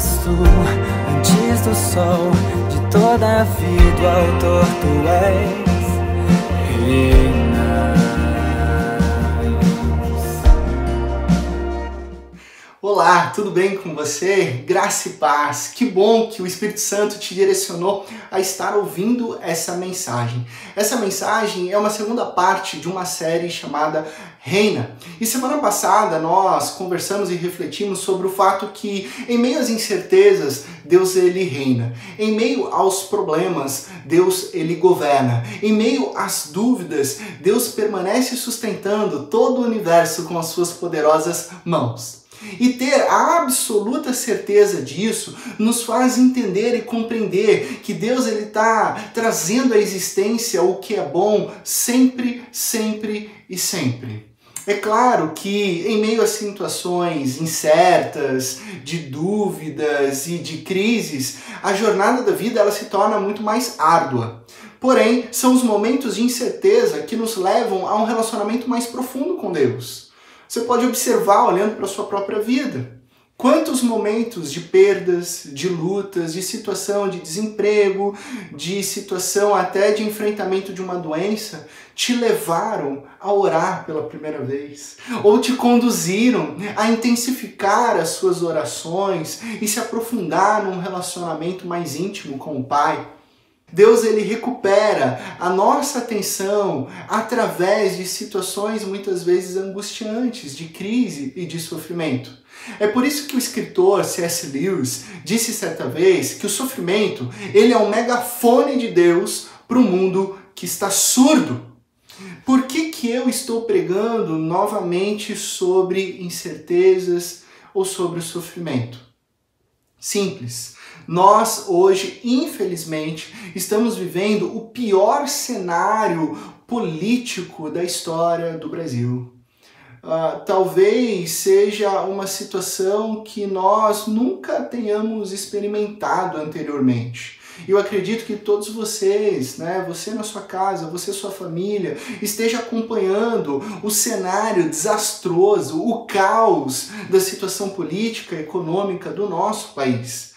tu, antes do sol, de toda a vida, autor tu és. Reina. Olá, tudo bem com você? Graça e paz. Que bom que o Espírito Santo te direcionou a estar ouvindo essa mensagem. Essa mensagem é uma segunda parte de uma série chamada Reina. E semana passada nós conversamos e refletimos sobre o fato que em meio às incertezas, Deus ele reina. Em meio aos problemas, Deus ele governa. Em meio às dúvidas, Deus permanece sustentando todo o universo com as suas poderosas mãos. E ter a absoluta certeza disso nos faz entender e compreender que Deus ele está trazendo à existência o que é bom sempre, sempre e sempre. É claro que em meio a situações incertas, de dúvidas e de crises, a jornada da vida ela se torna muito mais árdua. Porém, são os momentos de incerteza que nos levam a um relacionamento mais profundo com Deus. Você pode observar olhando para a sua própria vida. Quantos momentos de perdas, de lutas, de situação de desemprego, de situação até de enfrentamento de uma doença te levaram a orar pela primeira vez? Ou te conduziram a intensificar as suas orações e se aprofundar num relacionamento mais íntimo com o Pai? Deus ele recupera a nossa atenção através de situações muitas vezes angustiantes, de crise e de sofrimento. É por isso que o escritor C.S. Lewis disse certa vez que o sofrimento ele é um megafone de Deus para o mundo que está surdo. Por que, que eu estou pregando novamente sobre incertezas ou sobre o sofrimento? Simples. Nós hoje, infelizmente, estamos vivendo o pior cenário político da história do Brasil. Uh, talvez seja uma situação que nós nunca tenhamos experimentado anteriormente. Eu acredito que todos vocês, né, você na sua casa, você sua família, esteja acompanhando o cenário desastroso, o caos da situação política econômica do nosso país.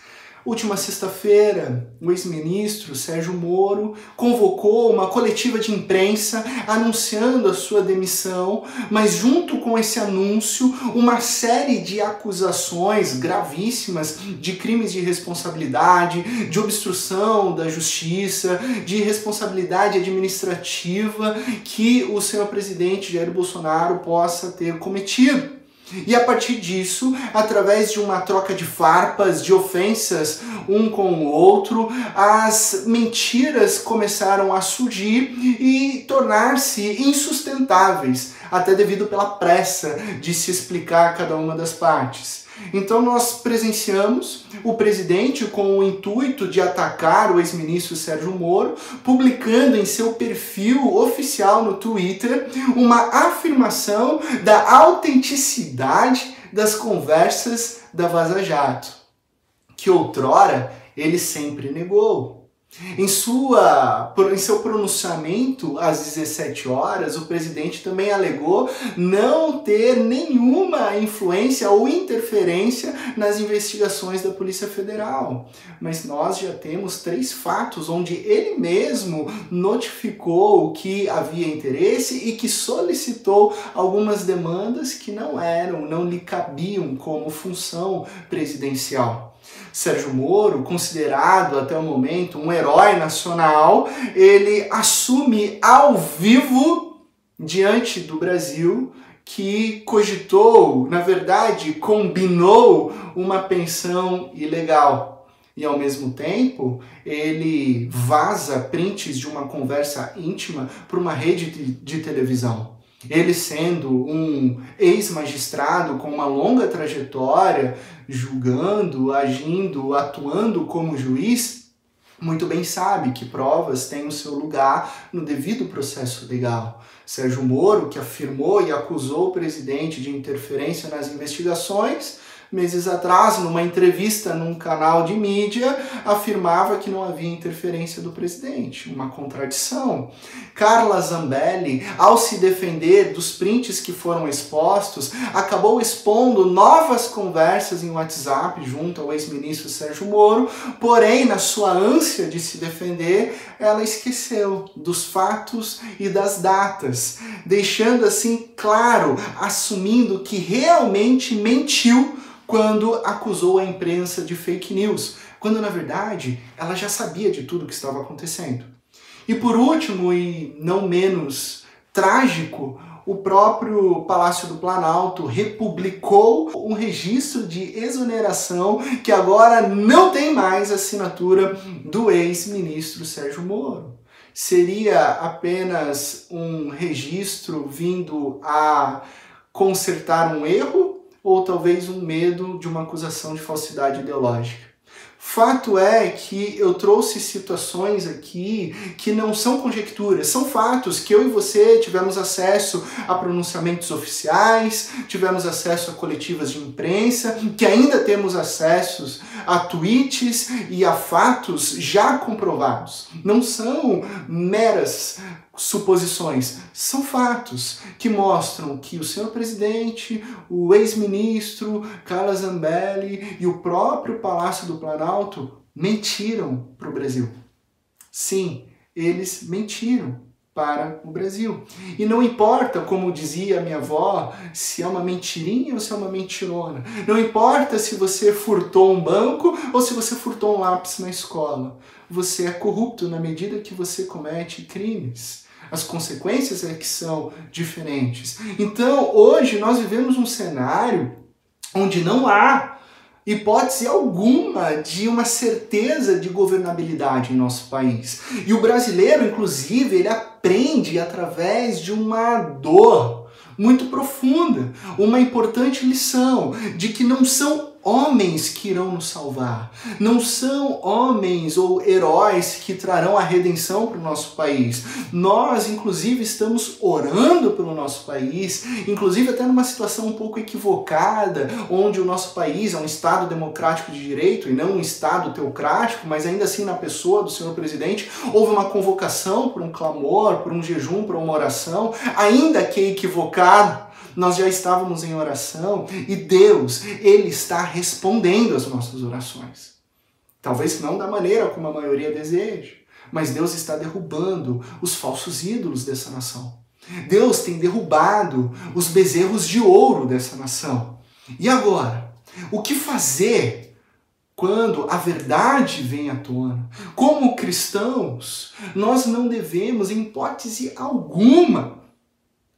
Última sexta-feira, o ex-ministro Sérgio Moro convocou uma coletiva de imprensa anunciando a sua demissão, mas junto com esse anúncio, uma série de acusações gravíssimas de crimes de responsabilidade, de obstrução da justiça, de responsabilidade administrativa que o senhor presidente Jair Bolsonaro possa ter cometido. E a partir disso, através de uma troca de farpas, de ofensas um com o outro, as mentiras começaram a surgir e tornar-se insustentáveis, até devido pela pressa de se explicar cada uma das partes. Então nós presenciamos o presidente com o intuito de atacar o ex-ministro Sérgio Moro, publicando em seu perfil oficial no Twitter uma afirmação da autenticidade das conversas da Vaza Jato, que outrora ele sempre negou. Em, sua, em seu pronunciamento às 17 horas, o presidente também alegou não ter nenhuma influência ou interferência nas investigações da Polícia Federal. Mas nós já temos três fatos onde ele mesmo notificou que havia interesse e que solicitou algumas demandas que não eram, não lhe cabiam como função presidencial. Sérgio Moro, considerado até o momento um herói nacional, ele assume ao vivo diante do Brasil que cogitou, na verdade, combinou uma pensão ilegal. E ao mesmo tempo, ele vaza prints de uma conversa íntima para uma rede de, de televisão. Ele sendo um ex-magistrado com uma longa trajetória, julgando, agindo, atuando como juiz, muito bem sabe que provas têm o seu lugar no devido processo legal. Sérgio Moro, que afirmou e acusou o presidente de interferência nas investigações, meses atrás, numa entrevista num canal de mídia, afirmava que não havia interferência do presidente. Uma contradição. Carla Zambelli, ao se defender dos prints que foram expostos, acabou expondo novas conversas em WhatsApp junto ao ex-ministro Sérgio Moro, porém, na sua ânsia de se defender, ela esqueceu dos fatos e das datas, deixando assim claro, assumindo que realmente mentiu quando acusou a imprensa de fake news, quando na verdade ela já sabia de tudo que estava acontecendo. E por último, e não menos trágico, o próprio Palácio do Planalto republicou um registro de exoneração que agora não tem mais assinatura do ex-ministro Sérgio Moro. Seria apenas um registro vindo a consertar um erro ou talvez um medo de uma acusação de falsidade ideológica. Fato é que eu trouxe situações aqui que não são conjecturas, são fatos que eu e você tivemos acesso a pronunciamentos oficiais, tivemos acesso a coletivas de imprensa, que ainda temos acessos a tweets e a fatos já comprovados. Não são meras suposições, são fatos que mostram que o senhor presidente, o ex-ministro Carla Zambelli e o próprio Palácio do Planalto mentiram para o Brasil. Sim, eles mentiram para o Brasil. E não importa, como dizia minha avó, se é uma mentirinha ou se é uma mentirona. Não importa se você furtou um banco ou se você furtou um lápis na escola. Você é corrupto na medida que você comete crimes. As consequências é que são diferentes. Então, hoje nós vivemos um cenário onde não há hipótese alguma de uma certeza de governabilidade em nosso país. E o brasileiro, inclusive, ele aprende através de uma dor muito profunda, uma importante lição de que não são homens que irão nos salvar. Não são homens ou heróis que trarão a redenção para o nosso país. Nós, inclusive, estamos orando pelo nosso país, inclusive até numa situação um pouco equivocada, onde o nosso país é um Estado democrático de direito e não um Estado teocrático, mas ainda assim, na pessoa do senhor presidente, houve uma convocação por um clamor, por um jejum, por uma oração, ainda que equivocado nós já estávamos em oração e Deus, Ele está respondendo às nossas orações. Talvez não da maneira como a maioria deseja, mas Deus está derrubando os falsos ídolos dessa nação. Deus tem derrubado os bezerros de ouro dessa nação. E agora? O que fazer quando a verdade vem à tona? Como cristãos, nós não devemos, em hipótese alguma,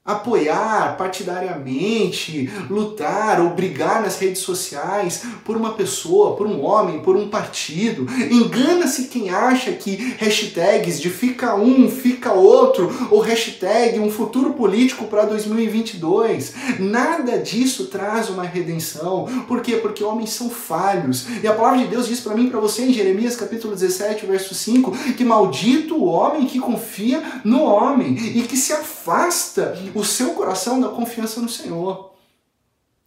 apoiar partidariamente, lutar ou brigar nas redes sociais por uma pessoa, por um homem, por um partido. Engana-se quem acha que hashtags de fica um, fica outro, ou hashtag um futuro político para 2022. Nada disso traz uma redenção. Por quê? Porque homens são falhos. E a palavra de Deus diz para mim para você em Jeremias capítulo 17, verso 5, que maldito o homem que confia no homem e que se afasta o seu coração da confiança no Senhor.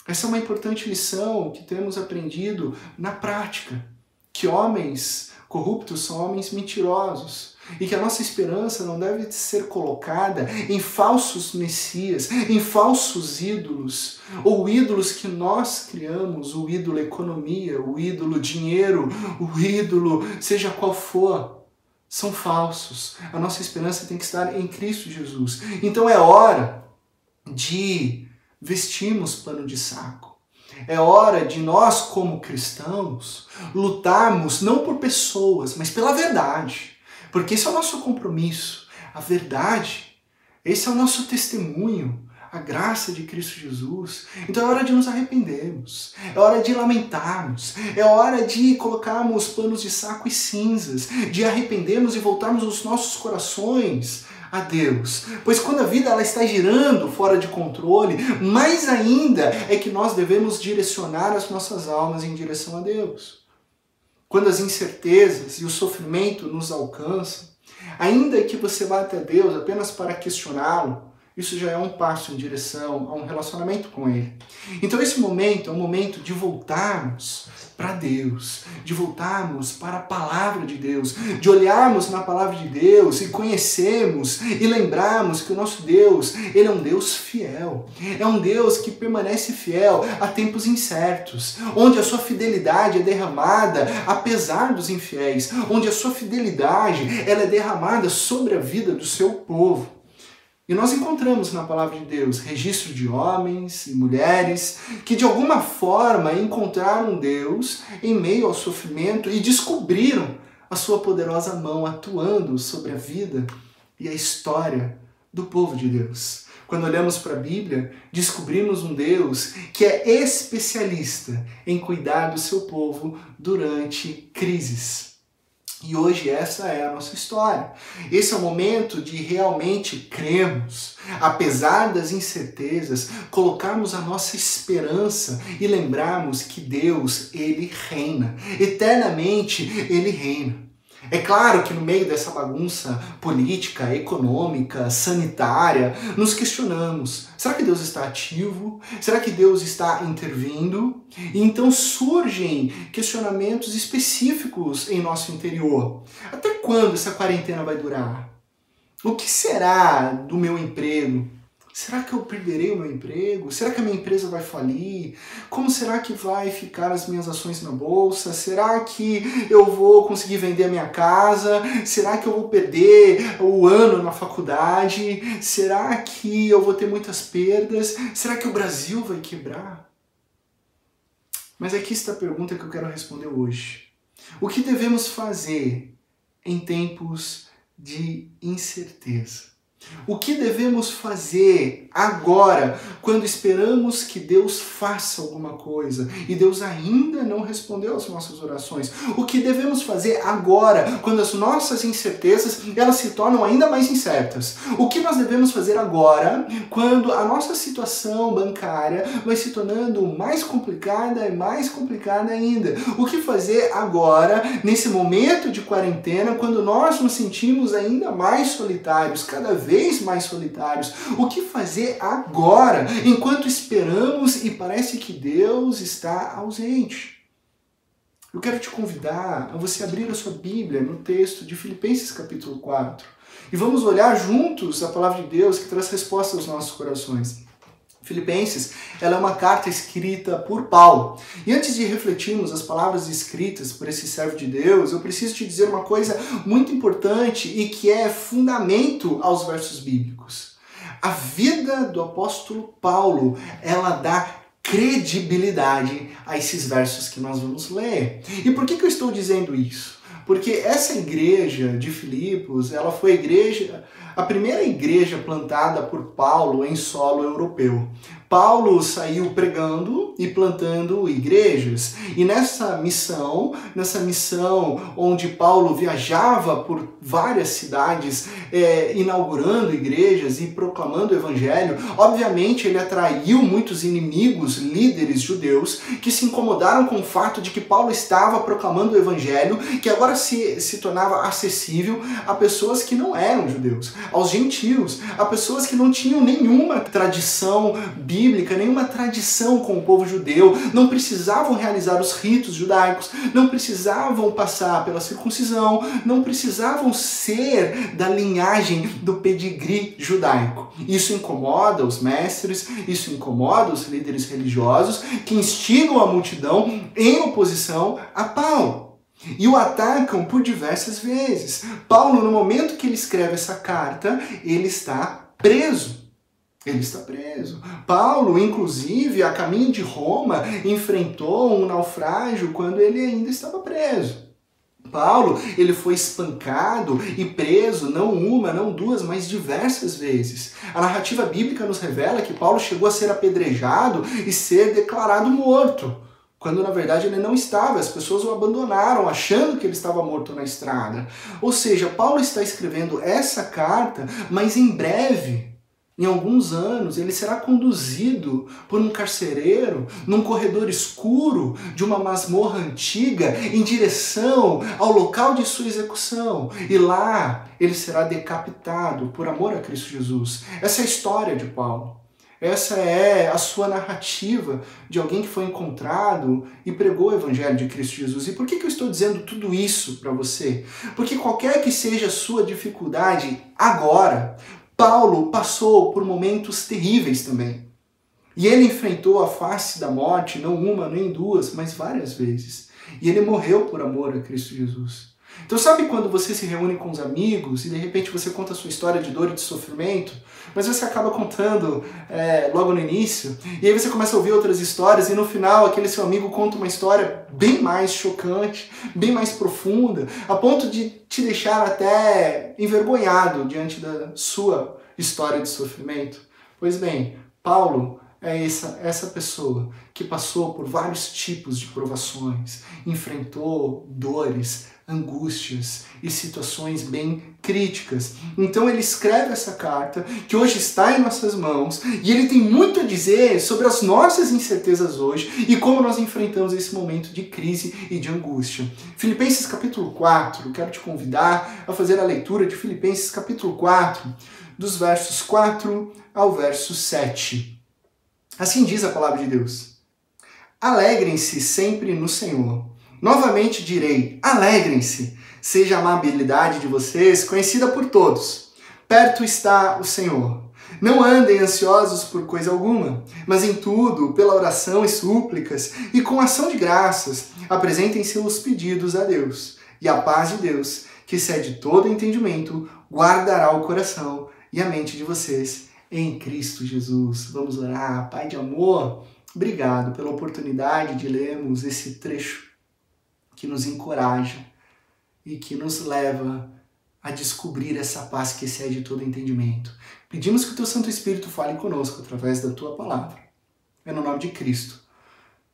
Essa é uma importante lição que temos aprendido na prática, que homens corruptos são homens mentirosos e que a nossa esperança não deve ser colocada em falsos messias, em falsos ídolos, ou ídolos que nós criamos, o ídolo economia, o ídolo dinheiro, o ídolo seja qual for, são falsos. A nossa esperança tem que estar em Cristo Jesus. Então é hora de vestirmos pano de saco. É hora de nós, como cristãos, lutarmos não por pessoas, mas pela verdade. Porque esse é o nosso compromisso. A verdade, esse é o nosso testemunho a graça de Cristo Jesus. Então é hora de nos arrependermos, é hora de lamentarmos, é hora de colocarmos panos de saco e cinzas, de arrependermos e voltarmos os nossos corações a Deus. Pois quando a vida ela está girando fora de controle, mais ainda é que nós devemos direcionar as nossas almas em direção a Deus. Quando as incertezas e o sofrimento nos alcançam, ainda que você vá até Deus apenas para questioná-lo, isso já é um passo em direção a um relacionamento com Ele. Então, esse momento é um momento de voltarmos para Deus, de voltarmos para a palavra de Deus, de olharmos na palavra de Deus e conhecermos e lembrarmos que o nosso Deus, ele é um Deus fiel. É um Deus que permanece fiel a tempos incertos, onde a sua fidelidade é derramada apesar dos infiéis, onde a sua fidelidade ela é derramada sobre a vida do seu povo. E nós encontramos na palavra de Deus registro de homens e mulheres que de alguma forma encontraram Deus em meio ao sofrimento e descobriram a sua poderosa mão atuando sobre a vida e a história do povo de Deus. Quando olhamos para a Bíblia, descobrimos um Deus que é especialista em cuidar do seu povo durante crises. E hoje essa é a nossa história. Esse é o momento de realmente crermos, apesar das incertezas, colocarmos a nossa esperança e lembrarmos que Deus, ele reina. Eternamente ele reina. É claro que no meio dessa bagunça política, econômica, sanitária, nos questionamos: será que Deus está ativo? Será que Deus está intervindo? E então surgem questionamentos específicos em nosso interior. Até quando essa quarentena vai durar? O que será do meu emprego? Será que eu perderei o meu emprego? Será que a minha empresa vai falir? Como será que vai ficar as minhas ações na bolsa? Será que eu vou conseguir vender a minha casa? Será que eu vou perder o ano na faculdade? Será que eu vou ter muitas perdas? Será que o Brasil vai quebrar? Mas aqui está a pergunta que eu quero responder hoje. O que devemos fazer em tempos de incerteza? O que devemos fazer agora, quando esperamos que Deus faça alguma coisa e Deus ainda não respondeu às nossas orações? O que devemos fazer agora, quando as nossas incertezas elas se tornam ainda mais incertas? O que nós devemos fazer agora, quando a nossa situação bancária vai se tornando mais complicada e mais complicada ainda? O que fazer agora, nesse momento de quarentena, quando nós nos sentimos ainda mais solitários, cada vez vez mais solitários. O que fazer agora, enquanto esperamos e parece que Deus está ausente? Eu quero te convidar a você abrir a sua Bíblia no texto de Filipenses capítulo 4 e vamos olhar juntos a palavra de Deus que traz resposta aos nossos corações. Filipenses, ela é uma carta escrita por Paulo. E antes de refletirmos as palavras escritas por esse servo de Deus, eu preciso te dizer uma coisa muito importante e que é fundamento aos versos bíblicos. A vida do apóstolo Paulo, ela dá credibilidade a esses versos que nós vamos ler. E por que, que eu estou dizendo isso? Porque essa igreja de Filipos, ela foi a igreja a primeira igreja plantada por Paulo em solo europeu. Paulo saiu pregando e plantando igrejas. E nessa missão, nessa missão onde Paulo viajava por várias cidades, é, inaugurando igrejas e proclamando o evangelho, obviamente ele atraiu muitos inimigos, líderes judeus, que se incomodaram com o fato de que Paulo estava proclamando o evangelho, que agora se, se tornava acessível a pessoas que não eram judeus, aos gentios, a pessoas que não tinham nenhuma tradição bíblica bíblica, nenhuma tradição com o povo judeu, não precisavam realizar os ritos judaicos, não precisavam passar pela circuncisão, não precisavam ser da linhagem do pedigree judaico. Isso incomoda os mestres, isso incomoda os líderes religiosos que instigam a multidão em oposição a Paulo. E o atacam por diversas vezes. Paulo, no momento que ele escreve essa carta, ele está preso. Ele está preso. Paulo, inclusive, a caminho de Roma, enfrentou um naufrágio quando ele ainda estava preso. Paulo, ele foi espancado e preso não uma, não duas, mas diversas vezes. A narrativa bíblica nos revela que Paulo chegou a ser apedrejado e ser declarado morto, quando na verdade ele não estava. As pessoas o abandonaram achando que ele estava morto na estrada. Ou seja, Paulo está escrevendo essa carta, mas em breve em alguns anos, ele será conduzido por um carcereiro num corredor escuro de uma masmorra antiga em direção ao local de sua execução. E lá ele será decapitado por amor a Cristo Jesus. Essa é a história de Paulo. Essa é a sua narrativa de alguém que foi encontrado e pregou o Evangelho de Cristo Jesus. E por que, que eu estou dizendo tudo isso para você? Porque qualquer que seja a sua dificuldade agora, Paulo passou por momentos terríveis também. E ele enfrentou a face da morte, não uma, nem duas, mas várias vezes. E ele morreu por amor a Cristo Jesus. Então, sabe quando você se reúne com os amigos e de repente você conta a sua história de dor e de sofrimento, mas você acaba contando é, logo no início, e aí você começa a ouvir outras histórias, e no final aquele seu amigo conta uma história bem mais chocante, bem mais profunda, a ponto de te deixar até envergonhado diante da sua história de sofrimento? Pois bem, Paulo é essa, essa pessoa que passou por vários tipos de provações, enfrentou dores, angústias e situações bem críticas. Então ele escreve essa carta que hoje está em nossas mãos e ele tem muito a dizer sobre as nossas incertezas hoje e como nós enfrentamos esse momento de crise e de angústia. Filipenses capítulo 4, quero te convidar a fazer a leitura de Filipenses capítulo 4, dos versos 4 ao verso 7. Assim diz a palavra de Deus: Alegrem-se sempre no Senhor. Novamente direi: alegrem-se, seja a amabilidade de vocês conhecida por todos. Perto está o Senhor. Não andem ansiosos por coisa alguma, mas em tudo, pela oração e súplicas, e com ação de graças, apresentem seus pedidos a Deus. E a paz de Deus, que excede todo entendimento, guardará o coração e a mente de vocês em Cristo Jesus. Vamos orar. Pai de amor, obrigado pela oportunidade de lermos esse trecho que nos encoraja e que nos leva a descobrir essa paz que excede todo entendimento. Pedimos que o teu Santo Espírito fale conosco através da tua palavra. É no nome de Cristo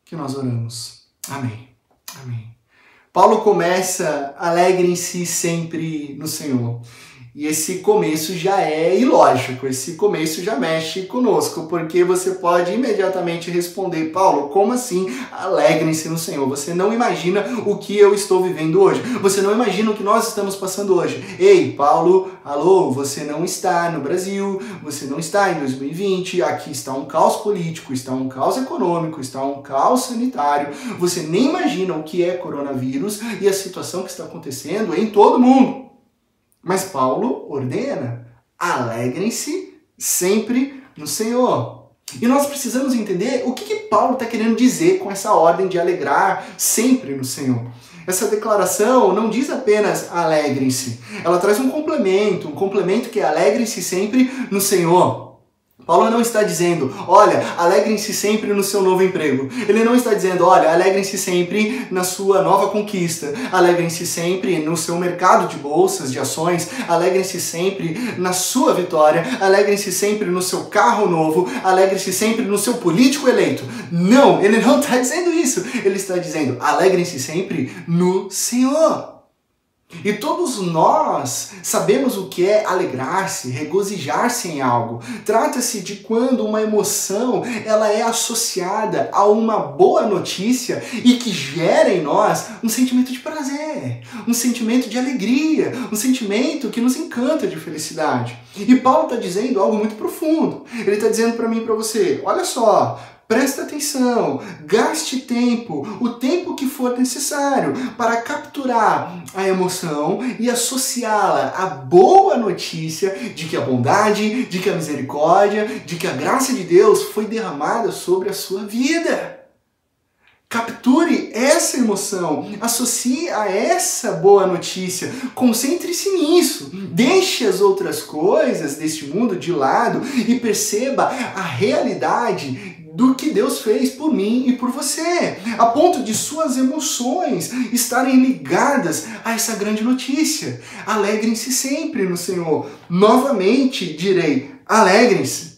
que nós oramos. Amém. Amém. Paulo começa alegrem-se sempre no Senhor. E esse começo já é ilógico, esse começo já mexe conosco, porque você pode imediatamente responder, Paulo, como assim? Alegrem-se no Senhor. Você não imagina o que eu estou vivendo hoje. Você não imagina o que nós estamos passando hoje. Ei, Paulo, alô, você não está no Brasil, você não está em 2020, aqui está um caos político, está um caos econômico, está um caos sanitário. Você nem imagina o que é coronavírus e a situação que está acontecendo em todo mundo. Mas Paulo ordena: alegrem-se sempre no Senhor. E nós precisamos entender o que, que Paulo está querendo dizer com essa ordem de alegrar sempre no Senhor. Essa declaração não diz apenas alegrem-se, ela traz um complemento, um complemento que é alegrem-se sempre no Senhor. Paulo não está dizendo, olha, alegrem-se sempre no seu novo emprego. Ele não está dizendo, olha, alegrem-se sempre na sua nova conquista. Alegrem-se sempre no seu mercado de bolsas, de ações. Alegrem-se sempre na sua vitória. Alegrem-se sempre no seu carro novo. Alegrem-se sempre no seu político eleito. Não, ele não está dizendo isso. Ele está dizendo, alegrem-se sempre no Senhor. E todos nós sabemos o que é alegrar-se, regozijar-se em algo. Trata-se de quando uma emoção ela é associada a uma boa notícia e que gera em nós um sentimento de prazer, um sentimento de alegria, um sentimento que nos encanta de felicidade. E Paulo está dizendo algo muito profundo. Ele está dizendo para mim e para você: olha só, Presta atenção, gaste tempo, o tempo que for necessário para capturar a emoção e associá-la à boa notícia de que a bondade, de que a misericórdia, de que a graça de Deus foi derramada sobre a sua vida. Capture essa emoção, associe a essa boa notícia, concentre-se nisso, deixe as outras coisas deste mundo de lado e perceba a realidade do que Deus fez por mim e por você, a ponto de suas emoções estarem ligadas a essa grande notícia. Alegrem-se sempre no Senhor. Novamente direi: alegrem-se.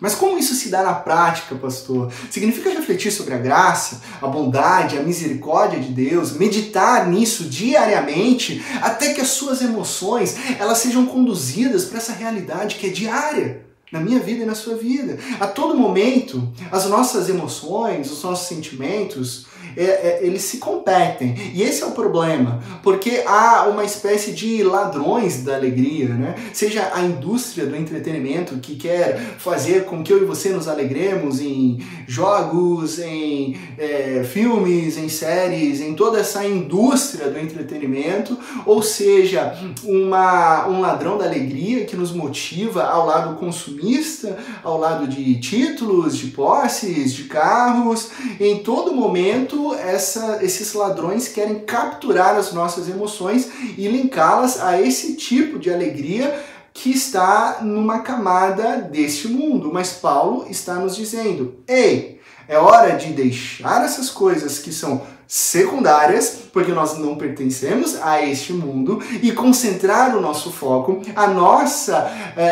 Mas como isso se dá na prática, pastor? Significa refletir sobre a graça, a bondade, a misericórdia de Deus, meditar nisso diariamente, até que as suas emoções elas sejam conduzidas para essa realidade que é diária. Na minha vida e na sua vida. A todo momento, as nossas emoções, os nossos sentimentos, eles se competem. E esse é o problema, porque há uma espécie de ladrões da alegria, né? Seja a indústria do entretenimento que quer fazer com que eu e você nos alegremos em jogos, em é, filmes, em séries, em toda essa indústria do entretenimento, ou seja, uma, um ladrão da alegria que nos motiva ao lado consumista, ao lado de títulos, de posses, de carros, em todo momento essa, esses ladrões querem capturar as nossas emoções e linká-las a esse tipo de alegria que está numa camada deste mundo. Mas Paulo está nos dizendo: ei, é hora de deixar essas coisas que são secundárias, porque nós não pertencemos a este mundo, e concentrar o nosso foco, a nossa é,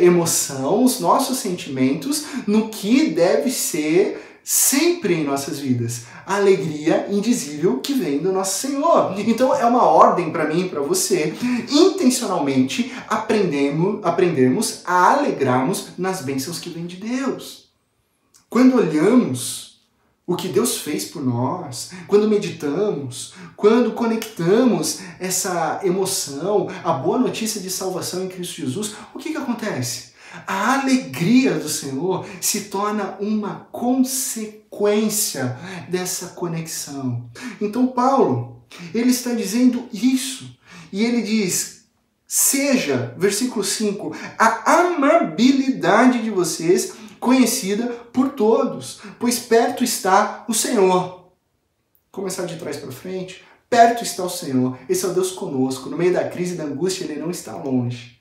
é, emoção, os nossos sentimentos no que deve ser sempre em nossas vidas. A alegria indizível que vem do nosso Senhor. Então é uma ordem para mim e para você, intencionalmente aprendemos, aprendermos a alegrarmos nas bênçãos que vêm de Deus. Quando olhamos o que Deus fez por nós, quando meditamos, quando conectamos essa emoção, a boa notícia de salvação em Cristo Jesus, o que, que acontece? A alegria do Senhor se torna uma consequência dessa conexão. Então, Paulo, ele está dizendo isso. E ele diz: seja, versículo 5, a amabilidade de vocês conhecida por todos, pois perto está o Senhor. Começar de trás para frente. Perto está o Senhor. Esse é o Deus conosco. No meio da crise e da angústia, ele não está longe.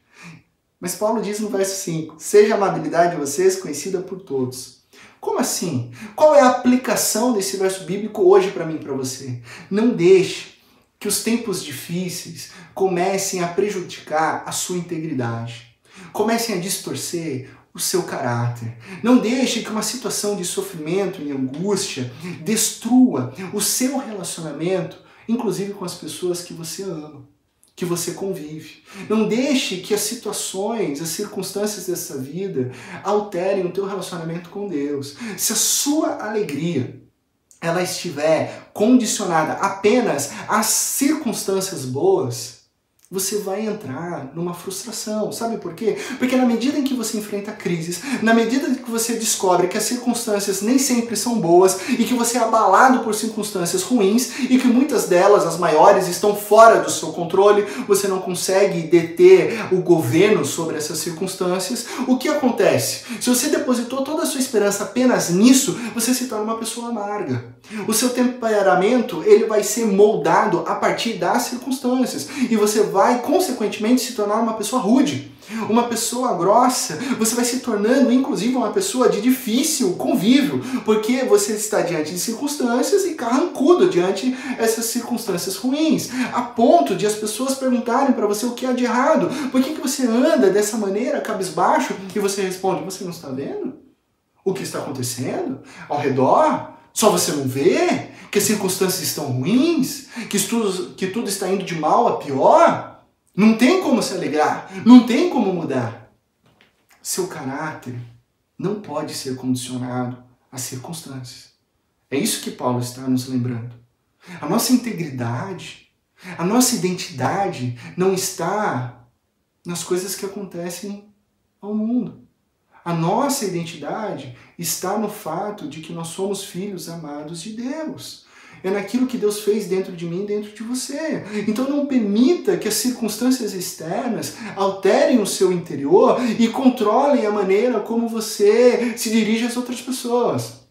Mas Paulo diz no verso 5: Seja a amabilidade de vocês conhecida por todos. Como assim? Qual é a aplicação desse verso bíblico hoje para mim e para você? Não deixe que os tempos difíceis comecem a prejudicar a sua integridade, comecem a distorcer o seu caráter. Não deixe que uma situação de sofrimento e angústia destrua o seu relacionamento, inclusive com as pessoas que você ama que você convive. Não deixe que as situações, as circunstâncias dessa vida alterem o teu relacionamento com Deus. Se a sua alegria ela estiver condicionada apenas às circunstâncias boas, você vai entrar numa frustração. Sabe por quê? Porque na medida em que você enfrenta crises, na medida em que você descobre que as circunstâncias nem sempre são boas e que você é abalado por circunstâncias ruins e que muitas delas, as maiores, estão fora do seu controle, você não consegue deter o governo sobre essas circunstâncias, o que acontece? Se você depositou toda a sua esperança apenas nisso, você se torna uma pessoa amarga. O seu temperamento, ele vai ser moldado a partir das circunstâncias e você vai consequentemente se tornar uma pessoa rude, uma pessoa grossa, você vai se tornando inclusive uma pessoa de difícil convívio, porque você está diante de circunstâncias e carrancudo diante essas circunstâncias ruins, a ponto de as pessoas perguntarem para você o que há de errado, por que, que você anda dessa maneira, cabisbaixo, e você responde, você não está vendo? O que está acontecendo ao redor? Só você não vê que as circunstâncias estão ruins, que tudo, que tudo está indo de mal a pior? Não tem como se alegrar, não tem como mudar. Seu caráter não pode ser condicionado às circunstâncias. É isso que Paulo está nos lembrando. A nossa integridade, a nossa identidade não está nas coisas que acontecem ao mundo. A nossa identidade está no fato de que nós somos filhos amados de Deus. É naquilo que Deus fez dentro de mim, dentro de você. Então não permita que as circunstâncias externas alterem o seu interior e controlem a maneira como você se dirige às outras pessoas.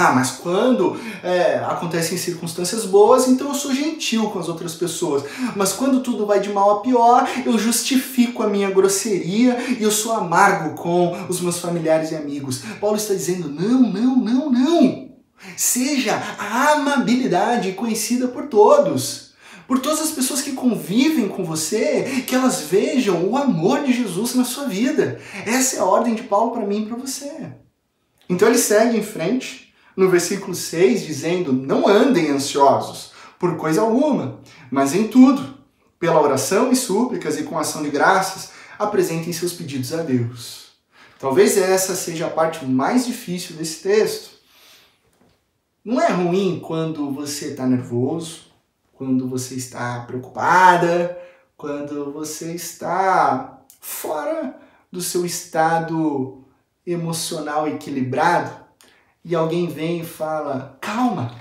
Ah, mas quando é, acontecem circunstâncias boas, então eu sou gentil com as outras pessoas. Mas quando tudo vai de mal a pior, eu justifico a minha grosseria e eu sou amargo com os meus familiares e amigos. Paulo está dizendo: não, não, não, não. Seja a amabilidade conhecida por todos. Por todas as pessoas que convivem com você, que elas vejam o amor de Jesus na sua vida. Essa é a ordem de Paulo para mim e para você. Então ele segue em frente no versículo 6, dizendo: Não andem ansiosos por coisa alguma, mas em tudo, pela oração e súplicas e com ação de graças, apresentem seus pedidos a Deus. Talvez essa seja a parte mais difícil desse texto. Não é ruim quando você está nervoso, quando você está preocupada, quando você está fora do seu estado emocional equilibrado e alguém vem e fala: calma,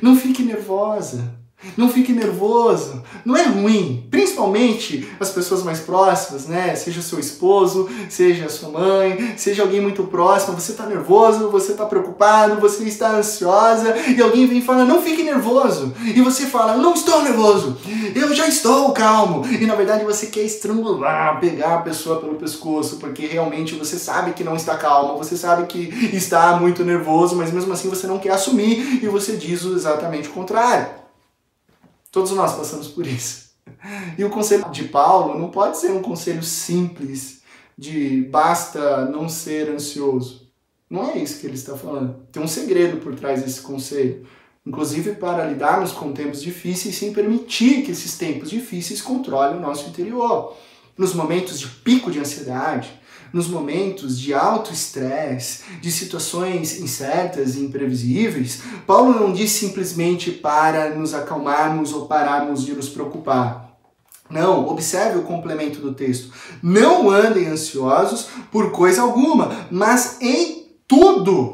não fique nervosa, não fique nervoso. Não é ruim, principalmente as pessoas mais próximas, né? Seja seu esposo, seja sua mãe, seja alguém muito próximo. Você está nervoso, você está preocupado, você está ansiosa e alguém vem e fala: não fique nervoso. E você fala: não estou nervoso, eu já estou calmo. E na verdade você quer estrangular, pegar a pessoa pelo pescoço, porque realmente você sabe que não está calmo, você sabe que está muito nervoso, mas mesmo assim você não quer assumir e você diz exatamente o contrário. Todos nós passamos por isso. E o conselho de Paulo não pode ser um conselho simples de basta não ser ansioso. Não é isso que ele está falando. Tem um segredo por trás desse conselho. Inclusive para lidarmos com tempos difíceis sem permitir que esses tempos difíceis controlem o nosso interior. Nos momentos de pico de ansiedade, nos momentos de alto estresse, de situações incertas e imprevisíveis, Paulo não diz simplesmente para nos acalmarmos ou pararmos de nos preocupar. Não, observe o complemento do texto. Não andem ansiosos por coisa alguma, mas em tudo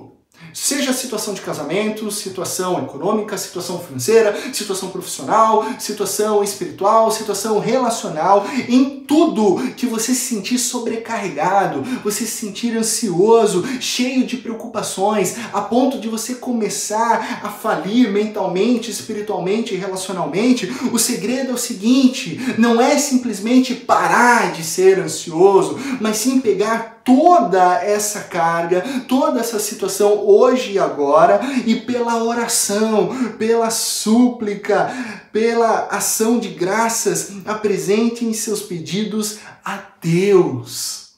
Seja situação de casamento, situação econômica, situação financeira, situação profissional, situação espiritual, situação relacional, em tudo que você se sentir sobrecarregado, você se sentir ansioso, cheio de preocupações, a ponto de você começar a falir mentalmente, espiritualmente e relacionalmente, o segredo é o seguinte: não é simplesmente parar de ser ansioso, mas sim pegar toda essa carga, toda essa situação hoje e agora, e pela oração, pela súplica, pela ação de graças, apresentem seus pedidos a Deus.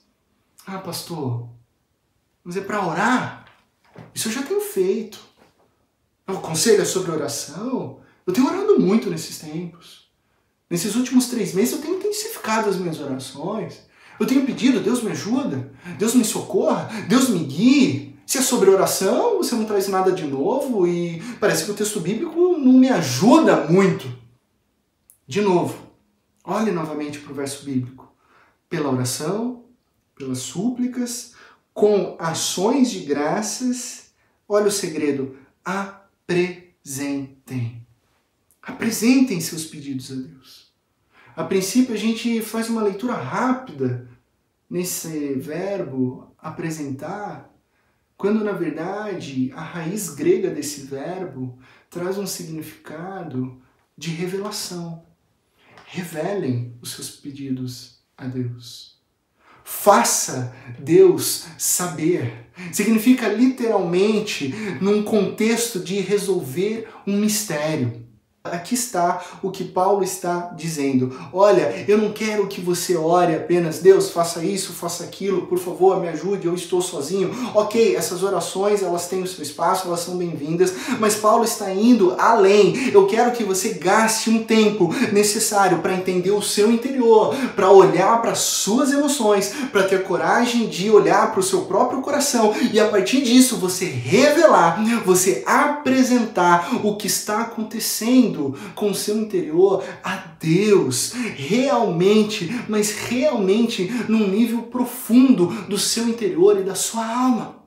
Ah, pastor, mas é para orar? Isso eu já tenho feito. O conselho é sobre oração? Eu tenho orado muito nesses tempos. Nesses últimos três meses eu tenho intensificado as minhas orações. Eu tenho pedido, Deus me ajuda, Deus me socorra, Deus me guie. Se é sobre oração, você não traz nada de novo e parece que o texto bíblico não me ajuda muito. De novo, olhe novamente para o verso bíblico. Pela oração, pelas súplicas, com ações de graças, olha o segredo, apresentem. Apresentem seus pedidos a Deus. A princípio, a gente faz uma leitura rápida nesse verbo apresentar, quando na verdade a raiz grega desse verbo traz um significado de revelação. Revelem os seus pedidos a Deus. Faça Deus saber. Significa literalmente num contexto de resolver um mistério. Aqui está o que Paulo está dizendo. Olha, eu não quero que você ore apenas, Deus, faça isso, faça aquilo, por favor, me ajude, eu estou sozinho. Ok, essas orações, elas têm o seu espaço, elas são bem-vindas, mas Paulo está indo além. Eu quero que você gaste um tempo necessário para entender o seu interior, para olhar para suas emoções, para ter coragem de olhar para o seu próprio coração e a partir disso você revelar, você apresentar o que está acontecendo com o seu interior a Deus, realmente, mas realmente num nível profundo do seu interior e da sua alma.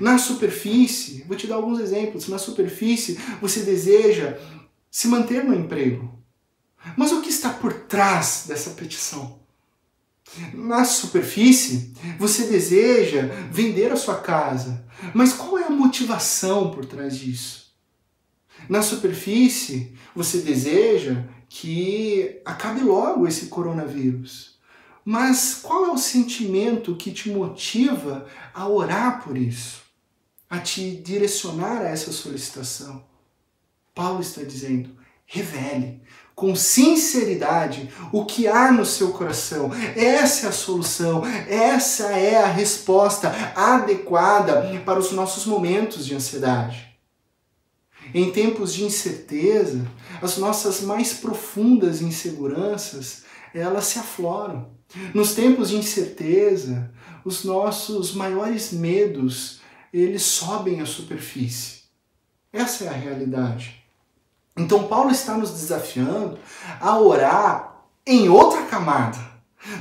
Na superfície, vou te dar alguns exemplos. Na superfície, você deseja se manter no emprego. Mas o que está por trás dessa petição? Na superfície, você deseja vender a sua casa. Mas qual é a motivação por trás disso? Na superfície, você deseja que acabe logo esse coronavírus. Mas qual é o sentimento que te motiva a orar por isso? A te direcionar a essa solicitação? Paulo está dizendo: revele com sinceridade o que há no seu coração. Essa é a solução, essa é a resposta adequada para os nossos momentos de ansiedade. Em tempos de incerteza, as nossas mais profundas inseguranças, elas se afloram. Nos tempos de incerteza, os nossos maiores medos, eles sobem à superfície. Essa é a realidade. Então Paulo está nos desafiando a orar em outra camada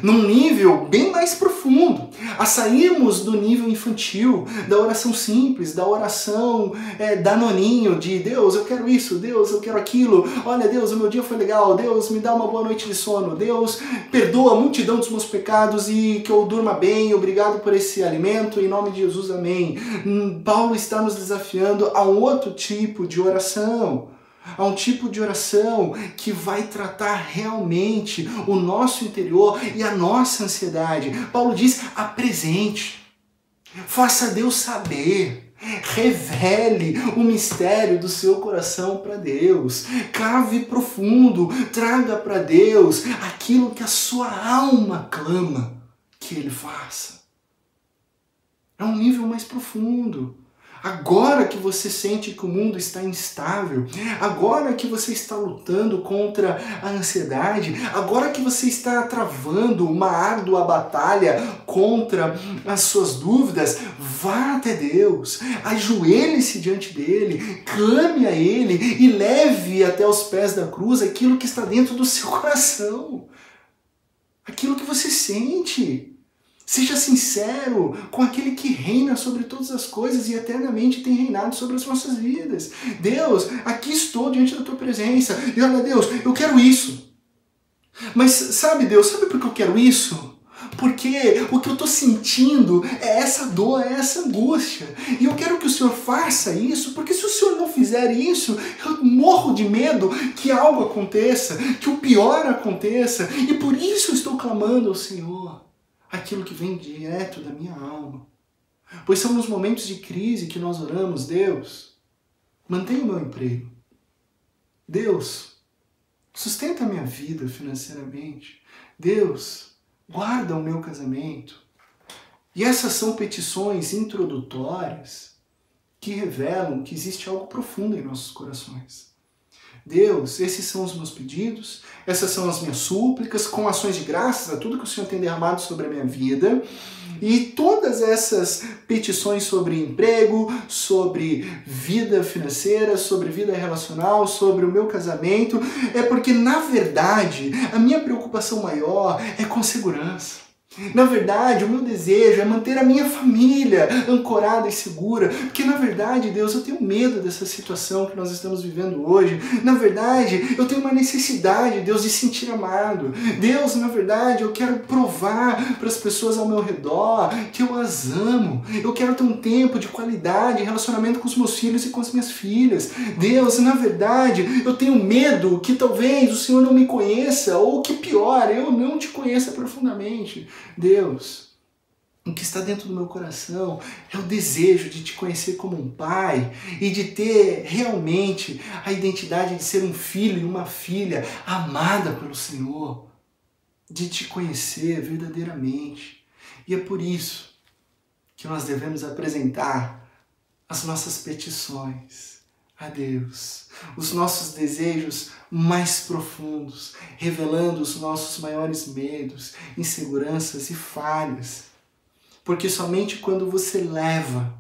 num nível bem mais profundo, a sairmos do nível infantil, da oração simples, da oração é, danoninho, de Deus, eu quero isso, Deus, eu quero aquilo, olha, Deus, o meu dia foi legal, Deus, me dá uma boa noite de sono, Deus, perdoa a multidão dos meus pecados e que eu durma bem, obrigado por esse alimento, em nome de Jesus, amém. Hum, Paulo está nos desafiando a um outro tipo de oração a um tipo de oração que vai tratar realmente o nosso interior e a nossa ansiedade. Paulo diz: apresente, faça Deus saber. Revele o mistério do seu coração para Deus. Cave profundo, traga para Deus aquilo que a sua alma clama que Ele faça. É um nível mais profundo. Agora que você sente que o mundo está instável, agora que você está lutando contra a ansiedade, agora que você está travando uma árdua batalha contra as suas dúvidas, vá até Deus, ajoelhe-se diante dele, clame a ele e leve até os pés da cruz aquilo que está dentro do seu coração, aquilo que você sente. Seja sincero com aquele que reina sobre todas as coisas e eternamente tem reinado sobre as nossas vidas. Deus, aqui estou diante da tua presença. E olha, Deus, eu quero isso. Mas sabe, Deus, sabe por que eu quero isso? Porque o que eu estou sentindo é essa dor, é essa angústia. E eu quero que o Senhor faça isso, porque se o Senhor não fizer isso, eu morro de medo que algo aconteça, que o pior aconteça. E por isso eu estou clamando ao Senhor aquilo que vem direto da minha alma. Pois são nos momentos de crise que nós oramos, Deus, mantenha o meu emprego. Deus, sustenta a minha vida financeiramente. Deus, guarda o meu casamento. E essas são petições introdutórias que revelam que existe algo profundo em nossos corações. Deus, esses são os meus pedidos, essas são as minhas súplicas, com ações de graças a tudo que o Senhor tem derramado sobre a minha vida. E todas essas petições sobre emprego, sobre vida financeira, sobre vida relacional, sobre o meu casamento, é porque, na verdade, a minha preocupação maior é com segurança. Na verdade, o meu desejo é manter a minha família ancorada e segura, porque na verdade, Deus, eu tenho medo dessa situação que nós estamos vivendo hoje. Na verdade, eu tenho uma necessidade, Deus, de sentir amado. Deus, na verdade, eu quero provar para as pessoas ao meu redor que eu as amo. Eu quero ter um tempo de qualidade, relacionamento com os meus filhos e com as minhas filhas. Deus, na verdade, eu tenho medo que talvez o Senhor não me conheça, ou que pior, eu não te conheça profundamente. Deus, o que está dentro do meu coração é o desejo de te conhecer como um pai e de ter realmente a identidade de ser um filho e uma filha amada pelo Senhor, de te conhecer verdadeiramente. E é por isso que nós devemos apresentar as nossas petições a Deus, os nossos desejos mais profundos, revelando os nossos maiores medos, inseguranças e falhas. Porque somente quando você leva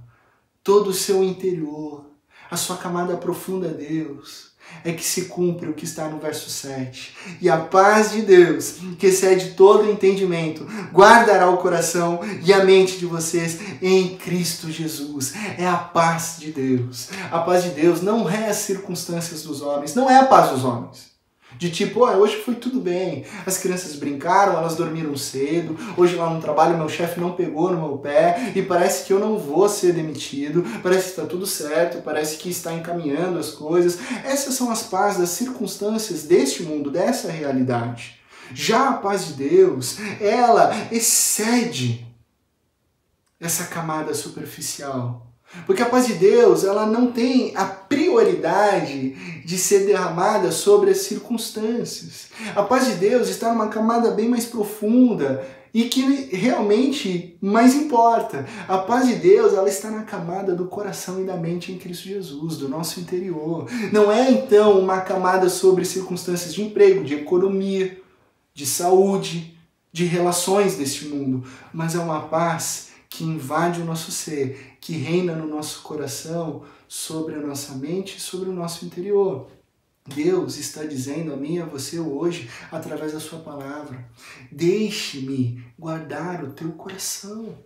todo o seu interior, a sua camada profunda a Deus, é que se cumpre o que está no verso 7. E a paz de Deus, que excede todo entendimento, guardará o coração e a mente de vocês em Cristo Jesus. É a paz de Deus. A paz de Deus não é as circunstâncias dos homens, não é a paz dos homens. De tipo, oh, hoje foi tudo bem. As crianças brincaram, elas dormiram cedo. Hoje lá no trabalho meu chefe não pegou no meu pé e parece que eu não vou ser demitido. Parece que está tudo certo, parece que está encaminhando as coisas. Essas são as pazes das circunstâncias deste mundo, dessa realidade. Já a paz de Deus, ela excede essa camada superficial porque a paz de Deus, ela não tem a prioridade de ser derramada sobre as circunstâncias. A paz de Deus está numa camada bem mais profunda e que realmente mais importa. A paz de Deus, ela está na camada do coração e da mente em Cristo Jesus, do nosso interior. Não é então uma camada sobre circunstâncias de emprego, de economia, de saúde, de relações deste mundo, mas é uma paz que invade o nosso ser, que reina no nosso coração, sobre a nossa mente sobre o nosso interior. Deus está dizendo a mim e a você hoje, através da Sua palavra: deixe-me guardar o teu coração.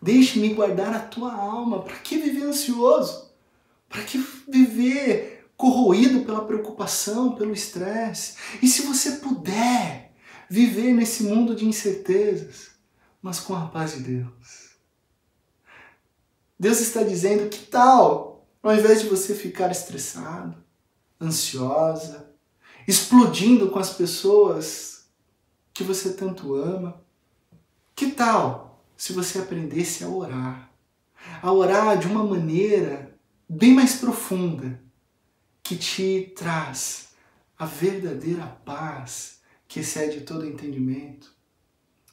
Deixe-me guardar a tua alma. Para que viver ansioso? Para que viver corroído pela preocupação, pelo estresse? E se você puder viver nesse mundo de incertezas, mas com a paz de Deus? Deus está dizendo: que tal, ao invés de você ficar estressado, ansiosa, explodindo com as pessoas que você tanto ama, que tal se você aprendesse a orar? A orar de uma maneira bem mais profunda, que te traz a verdadeira paz que excede todo entendimento.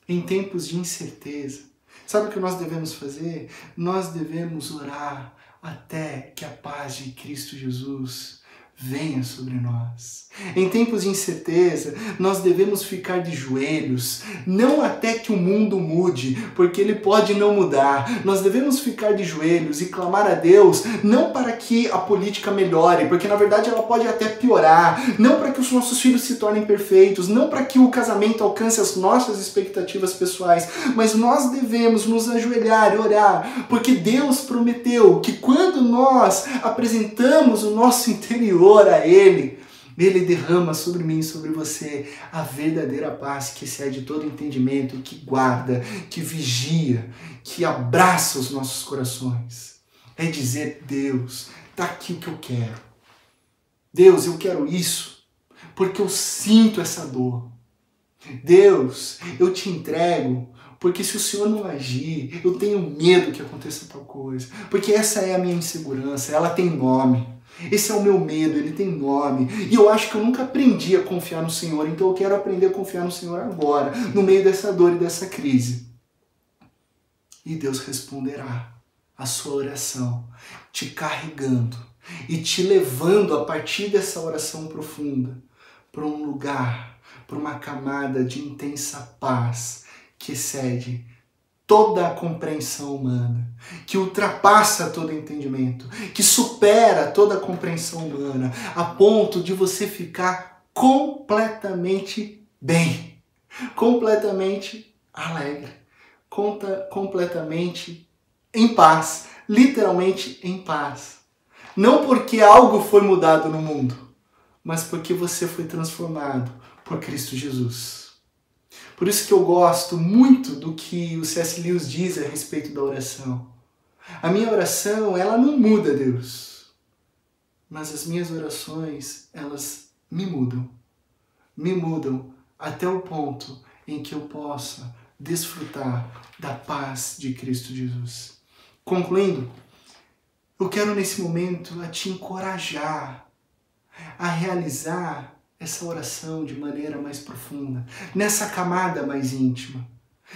Em tempos de incerteza, sabe o que nós devemos fazer? Nós devemos orar até que a paz de Cristo Jesus venha sobre nós. Em tempos de incerteza, nós devemos ficar de joelhos, não até que o mundo mude, porque ele pode não mudar. Nós devemos ficar de joelhos e clamar a Deus, não para que a política melhore, porque na verdade ela pode até piorar, não para que os nossos filhos se tornem perfeitos, não para que o casamento alcance as nossas expectativas pessoais, mas nós devemos nos ajoelhar e orar, porque Deus prometeu que quando nós apresentamos o nosso interior, a Ele, Ele derrama sobre mim sobre você a verdadeira paz que excede todo entendimento, que guarda, que vigia, que abraça os nossos corações. É dizer, Deus, tá aqui o que eu quero. Deus, eu quero isso, porque eu sinto essa dor. Deus, eu te entrego, porque se o Senhor não agir, eu tenho medo que aconteça tal coisa. Porque essa é a minha insegurança, ela tem nome. Esse é o meu medo, ele tem nome. E eu acho que eu nunca aprendi a confiar no Senhor, então eu quero aprender a confiar no Senhor agora, no meio dessa dor e dessa crise. E Deus responderá a sua oração, te carregando e te levando a partir dessa oração profunda para um lugar, para uma camada de intensa paz que excede toda a compreensão humana, que ultrapassa todo entendimento, que supera toda a compreensão humana, a ponto de você ficar completamente bem, completamente alegre, completamente em paz, literalmente em paz. Não porque algo foi mudado no mundo, mas porque você foi transformado por Cristo Jesus. Por isso que eu gosto muito do que o C.S. Lewis diz a respeito da oração. A minha oração, ela não muda Deus. Mas as minhas orações, elas me mudam. Me mudam até o ponto em que eu possa desfrutar da paz de Cristo Jesus. Concluindo, eu quero nesse momento a te encorajar a realizar essa oração de maneira mais profunda, nessa camada mais íntima.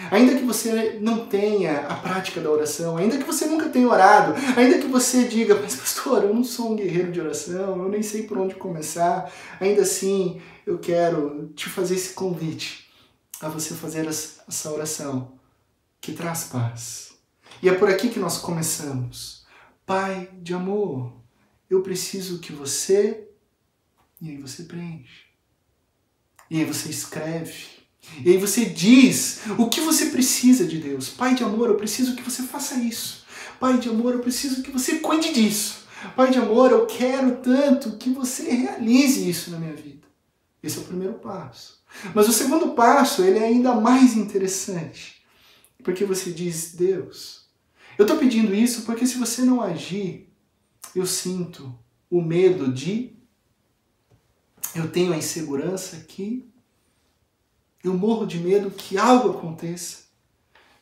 Ainda que você não tenha a prática da oração, ainda que você nunca tenha orado, ainda que você diga, mas pastor, eu não sou um guerreiro de oração, eu nem sei por onde começar, ainda assim eu quero te fazer esse convite a você fazer essa oração que traz paz. E é por aqui que nós começamos. Pai de amor, eu preciso que você e aí você preenche. E aí você escreve. E aí você diz o que você precisa de Deus. Pai de amor, eu preciso que você faça isso. Pai de amor, eu preciso que você cuide disso. Pai de amor, eu quero tanto que você realize isso na minha vida. Esse é o primeiro passo. Mas o segundo passo, ele é ainda mais interessante. Porque você diz, Deus, eu estou pedindo isso porque se você não agir, eu sinto o medo de eu tenho a insegurança que eu morro de medo que algo aconteça,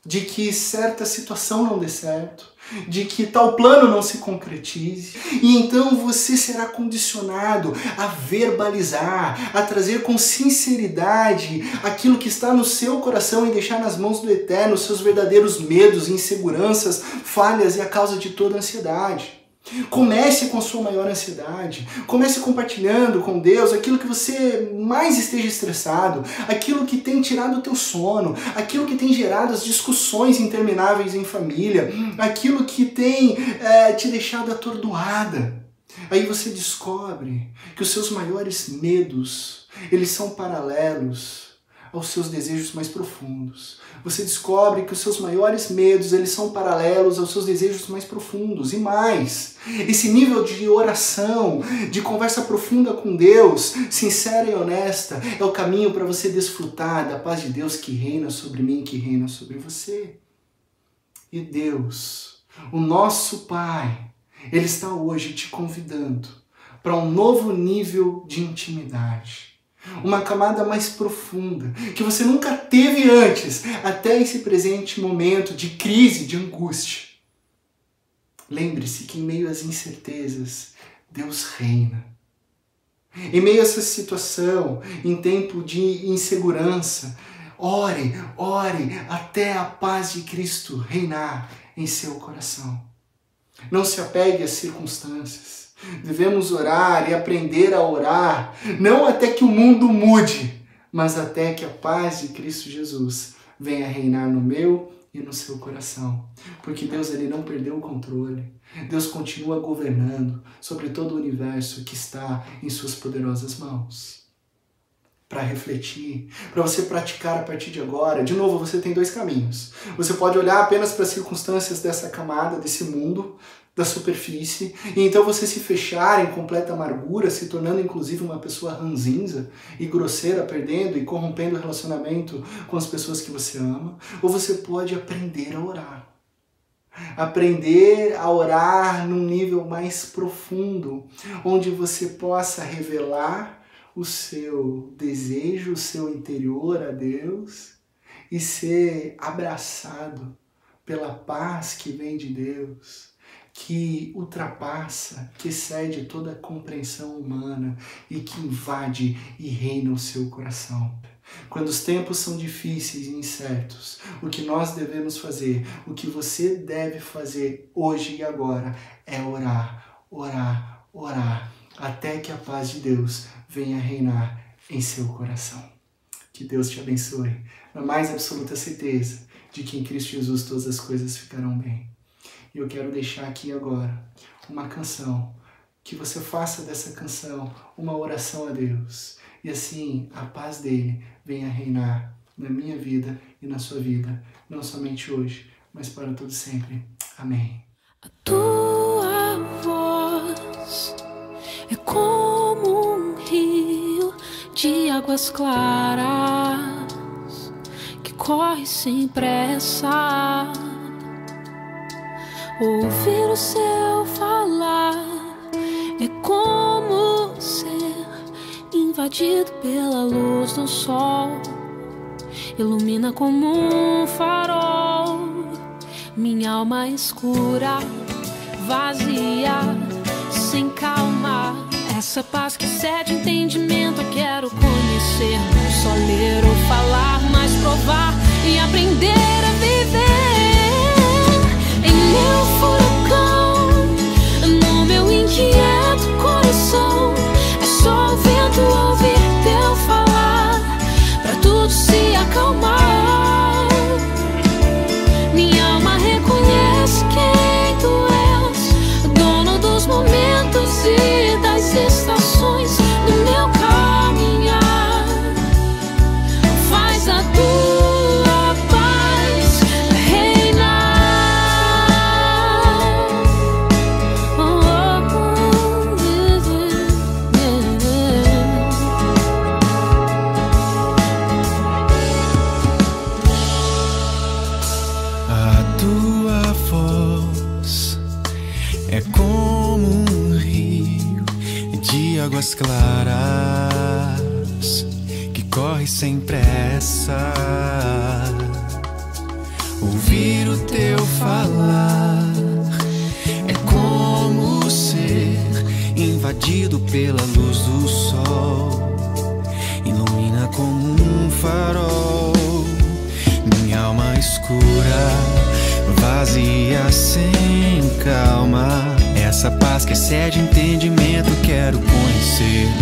de que certa situação não dê certo, de que tal plano não se concretize, e então você será condicionado a verbalizar, a trazer com sinceridade aquilo que está no seu coração e deixar nas mãos do Eterno seus verdadeiros medos, inseguranças, falhas e a causa de toda ansiedade. Comece com a sua maior ansiedade. Comece compartilhando com Deus aquilo que você mais esteja estressado, aquilo que tem tirado o teu sono, aquilo que tem gerado as discussões intermináveis em família, aquilo que tem é, te deixado atordoada. Aí você descobre que os seus maiores medos, eles são paralelos aos seus desejos mais profundos. Você descobre que os seus maiores medos, eles são paralelos aos seus desejos mais profundos. E mais, esse nível de oração, de conversa profunda com Deus, sincera e honesta, é o caminho para você desfrutar da paz de Deus que reina sobre mim, que reina sobre você. E Deus, o nosso Pai, ele está hoje te convidando para um novo nível de intimidade uma camada mais profunda, que você nunca teve antes, até esse presente momento de crise, de angústia. Lembre-se que em meio às incertezas, Deus reina. Em meio a essa situação, em tempo de insegurança, ore, ore até a paz de Cristo reinar em seu coração. Não se apegue às circunstâncias. Devemos orar e aprender a orar, não até que o mundo mude, mas até que a paz de Cristo Jesus venha reinar no meu e no seu coração. Porque Deus ele não perdeu o controle. Deus continua governando sobre todo o universo que está em suas poderosas mãos. Para refletir, para você praticar a partir de agora, de novo, você tem dois caminhos. Você pode olhar apenas para as circunstâncias dessa camada, desse mundo, da superfície, e então você se fechar em completa amargura, se tornando inclusive uma pessoa ranzinza e grosseira, perdendo e corrompendo o relacionamento com as pessoas que você ama, ou você pode aprender a orar. Aprender a orar num nível mais profundo, onde você possa revelar o seu desejo, o seu interior a Deus e ser abraçado pela paz que vem de Deus que ultrapassa, que excede toda a compreensão humana e que invade e reina o seu coração. Quando os tempos são difíceis e incertos, o que nós devemos fazer, o que você deve fazer hoje e agora é orar, orar, orar, até que a paz de Deus venha reinar em seu coração. Que Deus te abençoe, na mais absoluta certeza de que em Cristo Jesus todas as coisas ficarão bem. Eu quero deixar aqui agora uma canção, que você faça dessa canção uma oração a Deus. E assim a paz dele venha reinar na minha vida e na sua vida, não somente hoje, mas para todo sempre. Amém. A tua voz é como um rio de águas claras que corre sem pressa Ouvir o céu falar é como ser invadido pela luz do sol. Ilumina como um farol minha alma escura, vazia, sem calma. Essa paz que cede entendimento, eu quero conhecer. Não só ler ou falar, mas provar e aprender sem pressa. Ouvir o teu falar é como ser invadido pela luz do sol. Ilumina como um farol minha alma escura, vazia sem calma. Essa paz que excede entendimento quero conhecer.